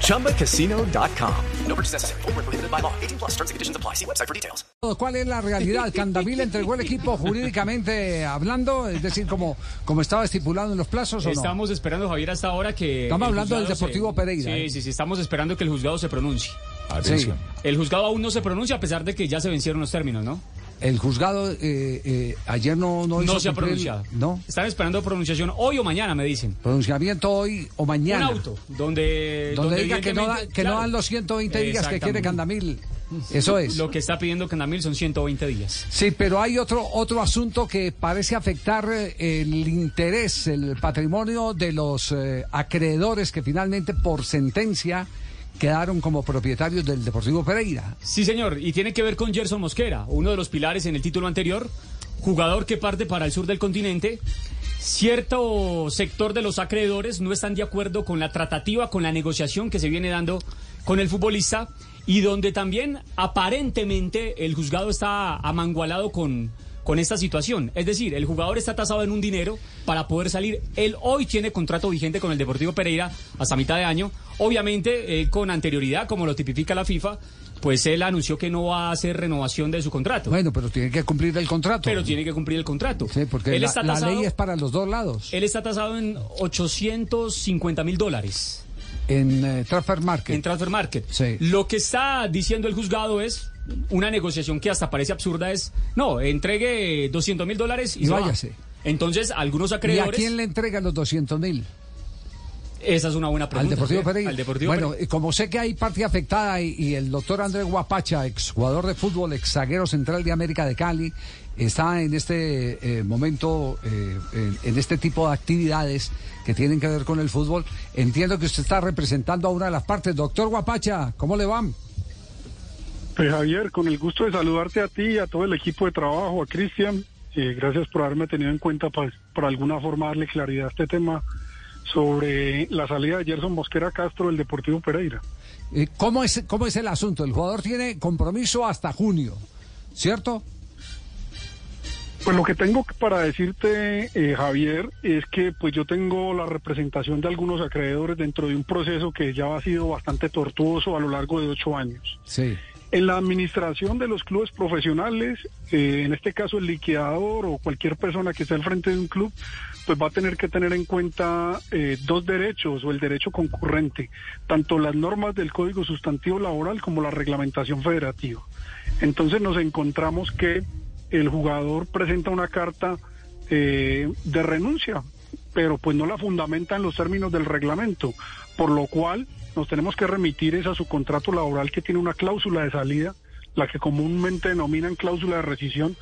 ChumbaCasino.com. No purchase necessary. Full prohibited by law. 18 plus terms and conditions apply. See website for details. ¿Cuál es la realidad? ¿Candamil entregó el equipo jurídicamente hablando? Es decir, como, como estaba estipulado en los plazos o no? Estamos esperando, Javier, hasta ahora que... Estamos hablando del Deportivo se... Pereira. Sí, ¿eh? sí, sí. Estamos esperando que el juzgado se pronuncie. Atención. Sí. El juzgado aún no se pronuncia a pesar de que ya se vencieron los términos, ¿no? El juzgado eh, eh, ayer no no, no se ha pronunciado. No. Están esperando pronunciación hoy o mañana, me dicen. Pronunciamiento hoy o mañana. Un auto donde donde, donde diga que no da, que claro, no dan los 120 días que quiere Candamil. Eso es. Lo que está pidiendo Candamil son 120 días. Sí, pero hay otro otro asunto que parece afectar el interés, el patrimonio de los eh, acreedores que finalmente por sentencia quedaron como propietarios del Deportivo Pereira. Sí, señor, y tiene que ver con Gerson Mosquera, uno de los pilares en el título anterior, jugador que parte para el sur del continente. Cierto sector de los acreedores no están de acuerdo con la tratativa, con la negociación que se viene dando con el futbolista y donde también aparentemente el juzgado está amangualado con, con esta situación. Es decir, el jugador está tasado en un dinero para poder salir. Él hoy tiene contrato vigente con el Deportivo Pereira hasta mitad de año. Obviamente, eh, con anterioridad, como lo tipifica la FIFA, pues él anunció que no va a hacer renovación de su contrato. Bueno, pero tiene que cumplir el contrato. Pero tiene que cumplir el contrato. Sí, porque él la, está la tasado, ley es para los dos lados. Él está tasado en 850 mil dólares. En eh, Transfer Market. En Transfer Market. Sí. Lo que está diciendo el juzgado es una negociación que hasta parece absurda es, no, entregue 200 mil dólares y, y se váyase. Va. Entonces, algunos acreedores... ¿Y a quién le entrega los 200 mil? Esa es una buena pregunta. Al Deportivo. Pereira. Al Deportivo bueno, Pereira. como sé que hay parte afectada y, y, el doctor Andrés Guapacha, exjugador de fútbol, ex zaguero central de América de Cali, está en este eh, momento, eh, en, en, este tipo de actividades que tienen que ver con el fútbol. Entiendo que usted está representando a una de las partes. Doctor Guapacha, ¿cómo le van? Pues Javier, con el gusto de saludarte a ti y a todo el equipo de trabajo, a Cristian. Eh, gracias por haberme tenido en cuenta para, por alguna forma darle claridad a este tema sobre la salida de Gerson Mosquera Castro del Deportivo Pereira. Eh, ¿cómo, es, ¿Cómo es el asunto? El jugador tiene compromiso hasta junio, ¿cierto? Pues lo que tengo para decirte, eh, Javier, es que pues yo tengo la representación de algunos acreedores dentro de un proceso que ya ha sido bastante tortuoso a lo largo de ocho años. Sí. En la administración de los clubes profesionales, eh, en este caso el liquidador o cualquier persona que esté al frente de un club, pues va a tener que tener en cuenta eh, dos derechos o el derecho concurrente, tanto las normas del Código Sustantivo Laboral como la reglamentación federativa. Entonces nos encontramos que el jugador presenta una carta eh, de renuncia, pero pues no la fundamenta en los términos del reglamento, por lo cual nos tenemos que remitir es a su contrato laboral que tiene una cláusula de salida, la que comúnmente denominan cláusula de rescisión,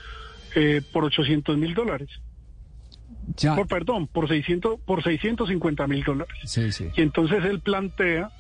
eh, por 800 mil dólares. Ya. Por, perdón, por 600, por 650 mil dólares. Sí, sí. Y entonces él plantea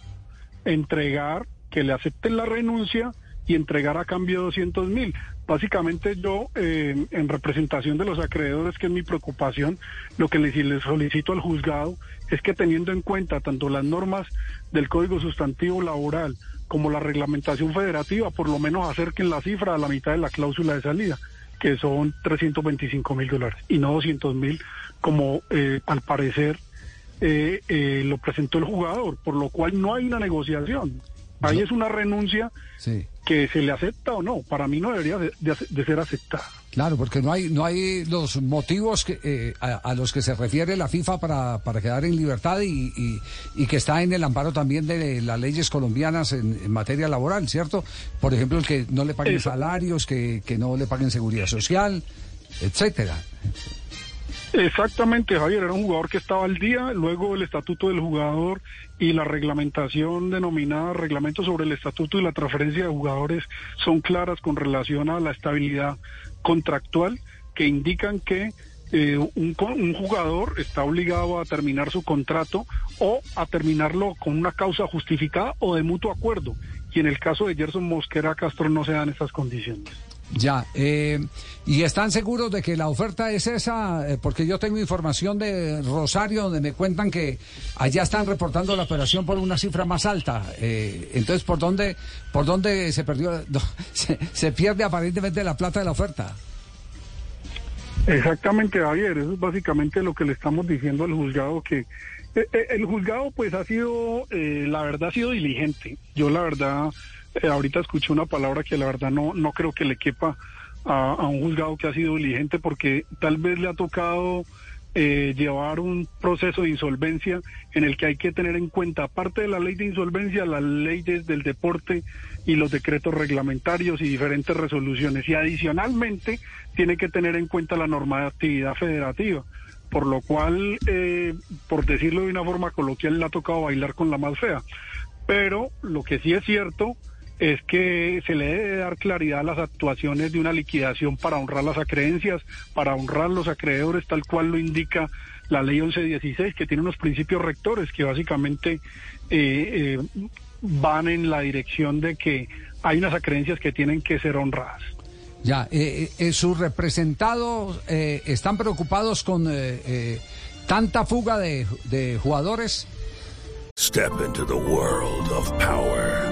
entregar, que le acepten la renuncia y entregar a cambio 200 mil. Básicamente yo, eh, en representación de los acreedores, que es mi preocupación, lo que les, solicito al juzgado es que teniendo en cuenta tanto las normas del Código Sustantivo Laboral como la reglamentación federativa, por lo menos acerquen la cifra a la mitad de la cláusula de salida, que son 325 mil dólares y no 200 mil, como eh, al parecer eh, eh, lo presentó el jugador, por lo cual no hay una negociación. Ahí es una renuncia Sí. Que se le acepta o no. Para mí no debería de, de- de ser aceptada. Claro, porque no hay no hay los motivos que, eh, a, a los que se refiere la FIFA para, para quedar en libertad y, y- y que está en el amparo también de las leyes colombianas en, en materia laboral, ¿cierto? Por ejemplo, el que no le paguen Eso. salarios, que, que no le paguen seguridad social, etcétera. Exactamente, Javier, era un jugador que estaba al día, luego el estatuto del jugador y la reglamentación denominada reglamento sobre el estatuto y la transferencia de jugadores son claras con relación a la estabilidad contractual que indican que eh, un, un jugador está obligado a terminar su contrato o a terminarlo con una causa justificada o de mutuo acuerdo. Y en el caso de Gerson Mosquera Castro no se dan esas condiciones. Ya, eh, y están seguros de que la oferta es esa, Eh, porque yo tengo información de Rosario donde me cuentan que allá están reportando la operación por una cifra más alta. Eh, entonces, ¿por dónde, por dónde se perdió, se, se pierde aparentemente la plata de la oferta? Exactamente, Javier, eso es básicamente lo que le estamos diciendo al juzgado, que eh, eh, el juzgado pues ha sido, la verdad ha sido diligente. Yo la verdad, eh, ahorita escuché una palabra que la verdad no, no creo que le quepa a, a un juzgado que ha sido diligente porque tal vez le ha tocado eh, llevar un proceso de insolvencia en el que hay que tener en cuenta, aparte de la ley de insolvencia, las leyes del deporte y los decretos reglamentarios y diferentes resoluciones. Y adicionalmente tiene que tener en cuenta la normatividad federativa, por lo cual, eh, por decirlo de una forma coloquial, le ha tocado bailar con la más fea. Pero lo que sí es cierto es que se le debe dar claridad a las actuaciones de una liquidación para honrar las acreencias, para honrar los acreedores, tal cual lo indica la ley 1116, que tiene unos principios rectores que básicamente eh, eh, van en la dirección de que hay unas acreencias que tienen que ser honradas. Ya, eh, eh, sus representados eh, están preocupados con eh, eh, tanta fuga de, de jugadores. Step into the world of power,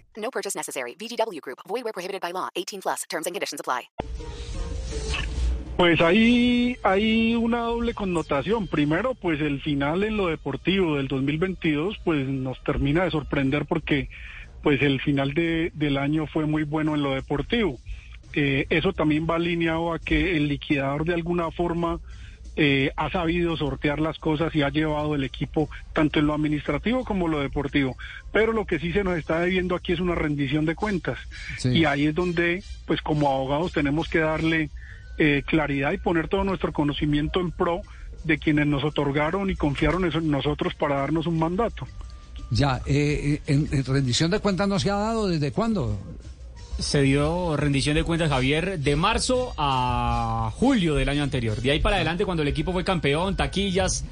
No purchase necessary. VGW Group. Void where prohibited by law. 18 plus. Terms and conditions apply. Pues ahí hay una doble connotación. Primero, pues el final en lo deportivo del 2022, pues nos termina de sorprender porque pues el final de, del año fue muy bueno en lo deportivo. Eh, eso también va alineado a que el liquidador de alguna forma eh, ha sabido sortear las cosas y ha llevado el equipo tanto en lo administrativo como en lo deportivo. Pero lo que sí se nos está debiendo aquí es una rendición de cuentas. Sí. Y ahí es donde, pues como abogados tenemos que darle eh, claridad y poner todo nuestro conocimiento en pro de quienes nos otorgaron y confiaron eso en nosotros para darnos un mandato. Ya, eh, eh, en, en rendición de cuentas no se ha dado desde cuándo. Se dio rendición de cuentas, Javier, de marzo a julio del año anterior. De ahí para adelante, cuando el equipo fue campeón, taquillas,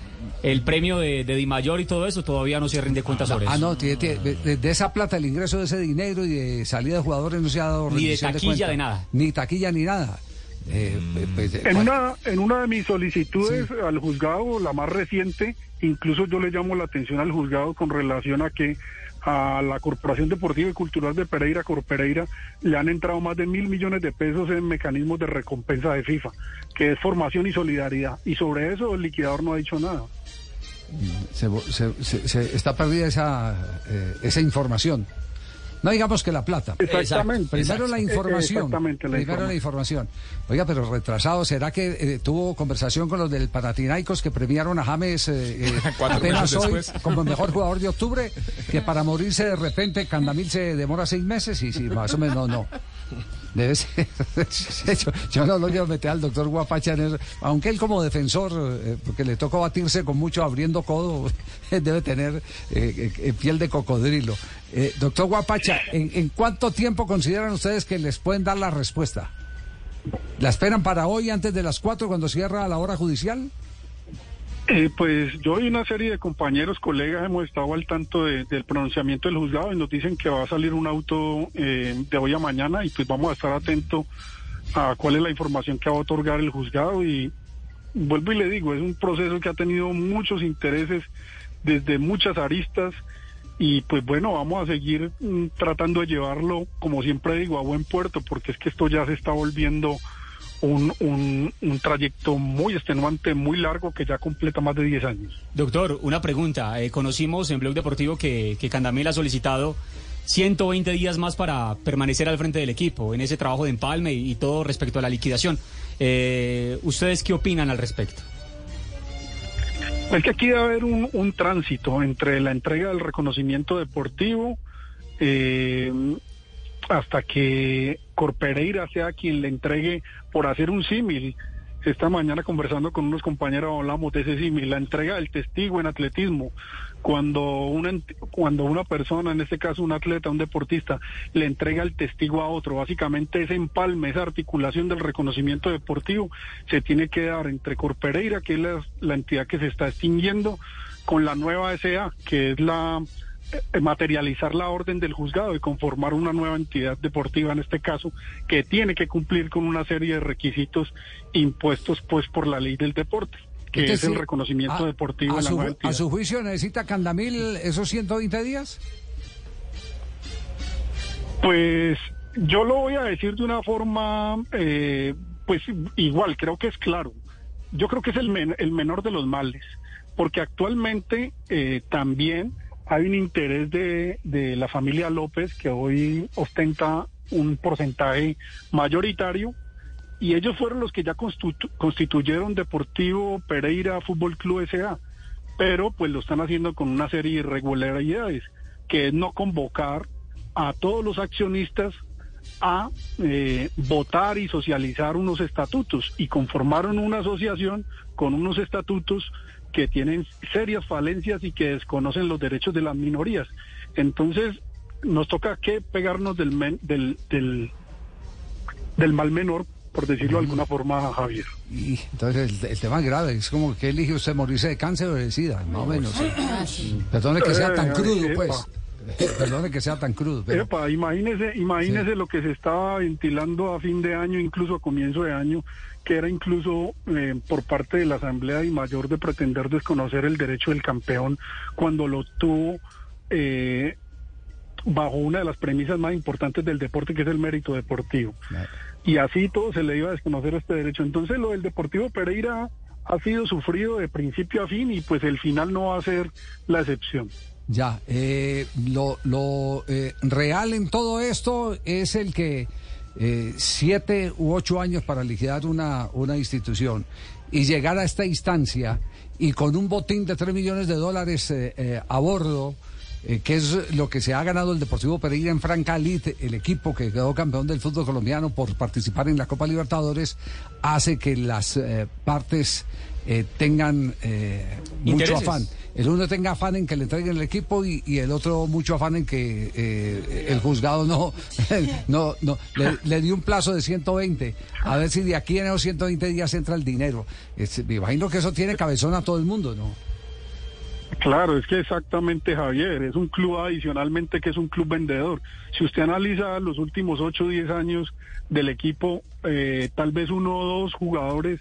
el premio de, de Di Mayor y todo eso, todavía no se rinde cuentas sobre Ah, eso. no, tiene- tiene- de, de esa plata, el ingreso de ese dinero y de salida de jugadores no se ha dado Ni de rendición taquilla, cuentas. de nada. Ni taquilla ni nada. Eh, pues, eh, En una, en una de mis solicitudes al juzgado, la más reciente, incluso yo le llamo la atención al juzgado con relación a que a la Corporación Deportiva y Cultural de Pereira, Corpereira, le han entrado más de mil millones de pesos en mecanismos de recompensa de FIFA, que es formación y solidaridad. Y sobre eso el liquidador no ha dicho nada. se, se- se- se- está perdida esa, eh, esa información. No digamos que la plata. Exactamente. Primero la información. Exactamente, la Primero la información. Oiga, pero retrasado, ¿será que eh, tuvo conversación con los del Paratinaicos que premiaron a James eh, eh, apenas hoy como el mejor jugador de octubre? Que para morirse de repente Candamil se demora seis meses y sí, más o menos no, no. Debe ser. yo, yo no lo quiero meter al doctor Guapacha en eso. Aunque él como defensor, eh, porque le tocó batirse con mucho abriendo codo, debe tener eh, eh, piel de cocodrilo. Doctor Guapacha, ¿en, en cuánto tiempo consideran ustedes que les pueden dar la respuesta? ¿La esperan para hoy antes de las cuatro cuando cierra la hora judicial? Eh, pues yo y una serie de compañeros, colegas, hemos estado al tanto de- del pronunciamiento del juzgado y nos dicen que va a salir un auto eh, de hoy a mañana y pues vamos a estar atentos a cuál es la información que va a otorgar el juzgado y vuelvo y le digo, es un proceso que ha tenido muchos intereses desde muchas aristas y pues bueno, vamos a seguir mm, tratando de llevarlo, como siempre digo, a buen puerto porque es que esto ya se está volviendo un, un, un trayecto muy extenuante, muy largo, que ya completa más de 10 años. Doctor, una pregunta. Eh, conocimos en Blog Deportivo que, que Candamil ha solicitado 120 días más para permanecer al frente del equipo en ese trabajo de empalme y, y todo respecto a la liquidación. Eh, ¿Ustedes qué opinan al respecto? Es que aquí debe haber un, un tránsito entre la entrega del reconocimiento deportivo eh, hasta que Corpereira sea quien le entregue, por hacer un símil, esta mañana conversando con unos compañeros hablamos de ese símil, la entrega del testigo en atletismo. Cuando una, cuando una persona, en este caso un atleta, un deportista, le entrega el testigo a otro, básicamente ese empalme, esa articulación del reconocimiento deportivo se tiene que dar entre Corpereira, que es la, entidad que se está extinguiendo, con la nueva SA, que es la materializar la orden del juzgado y conformar una nueva entidad deportiva en este caso que tiene que cumplir con una serie de requisitos impuestos pues por la ley del deporte que Es es el reconocimiento a- deportivo a de la su, nueva a entidad. su juicio necesita Candamil esos 120 días. Pues yo lo voy a decir de una forma, eh, pues igual, creo que es claro. Yo creo que es el, men- el menor de los males, porque actualmente eh, también hay un interés de, de la familia López que hoy ostenta un porcentaje mayoritario y ellos fueron los que ya constitu- constituyeron Deportivo Pereira Fútbol Club S.A., pero pues lo están haciendo con una serie de irregularidades, que es no convocar a todos los accionistas a eh, votar y socializar unos estatutos y conformaron una asociación con unos estatutos que tienen serias falencias y que desconocen los derechos de las minorías. Entonces, nos toca que pegarnos del, men- del, del, del mal menor, por decirlo de alguna forma, Javier. Y entonces el, el tema es grave, es como que elige usted morirse de cáncer o de sida, más o menos. Perdone que sea tan crudo, epa. pues. Perdone que sea tan crudo, pero Epa, imagínese, imagínese lo que se estaba ventilando a fin de año, incluso a comienzo de año, que era incluso eh, por parte de la Asamblea y Mayor de pretender desconocer el derecho del campeón cuando lo tuvo eh, bajo una de las premisas más importantes del deporte, que es el mérito deportivo. Y así todo se le iba a desconocer este derecho. Entonces lo del Deportivo Pereira ha sido sufrido de principio a fin y pues el final no va a ser la excepción. Ya. eh, lo lo eh, real en todo esto es el que eh, siete u ocho años para liquidar una, una institución y llegar a esta instancia y con un botín de tres millones de dólares eh, eh, a bordo. Eh, que es lo que se ha ganado el Deportivo Pereira en Franca Elite, el equipo que quedó campeón del fútbol colombiano por participar en la Copa Libertadores, hace que las eh, partes eh, tengan eh, mucho afán. El uno tenga afán en que le entreguen el equipo y, y el otro mucho afán en que eh, el juzgado no, no, no le, le dio un plazo de 120. A ver si de aquí en esos 120 días entra el dinero. Es- me imagino que eso tiene cabezón a todo el mundo, ¿no? Claro, es que exactamente Javier, es un club adicionalmente que es un club vendedor. Si usted analiza los últimos 8 o 10 años del equipo, eh, tal vez uno o dos jugadores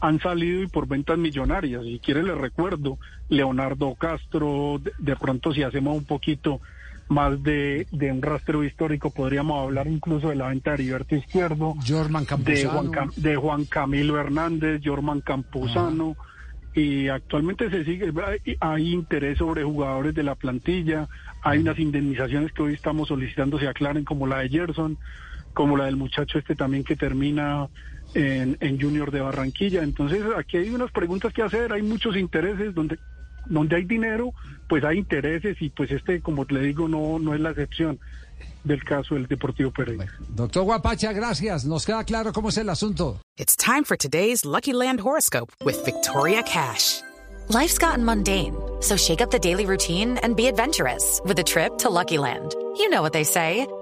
han salido y por ventas millonarias. Si quiere le recuerdo, Leonardo Castro, de, de pronto si hacemos un poquito más de, de un rastreo histórico, podríamos hablar incluso de la venta de Heriberto Izquierdo, Jorman de Campuzano. Juan, de Juan Camilo Hernández, Jorman Campuzano, y actualmente se sigue, hay, interés sobre jugadores de la plantilla, hay unas indemnizaciones que hoy estamos solicitando se aclaren, como la de Gerson, como la del muchacho este también que termina en, en Junior de Barranquilla. Entonces aquí hay unas preguntas que hacer, hay muchos intereses donde donde hay dinero, pues hay intereses y pues este, como le digo, no, no es la excepción del caso del Deportivo Pereira. Doctor Guapacha, gracias. Nos queda claro cómo es el asunto. It's time for today's Lucky Land horoscope with Victoria Cash. Life's gotten mundane, so shake up the daily routine and be adventurous with a trip to Lucky Land. You know what they say.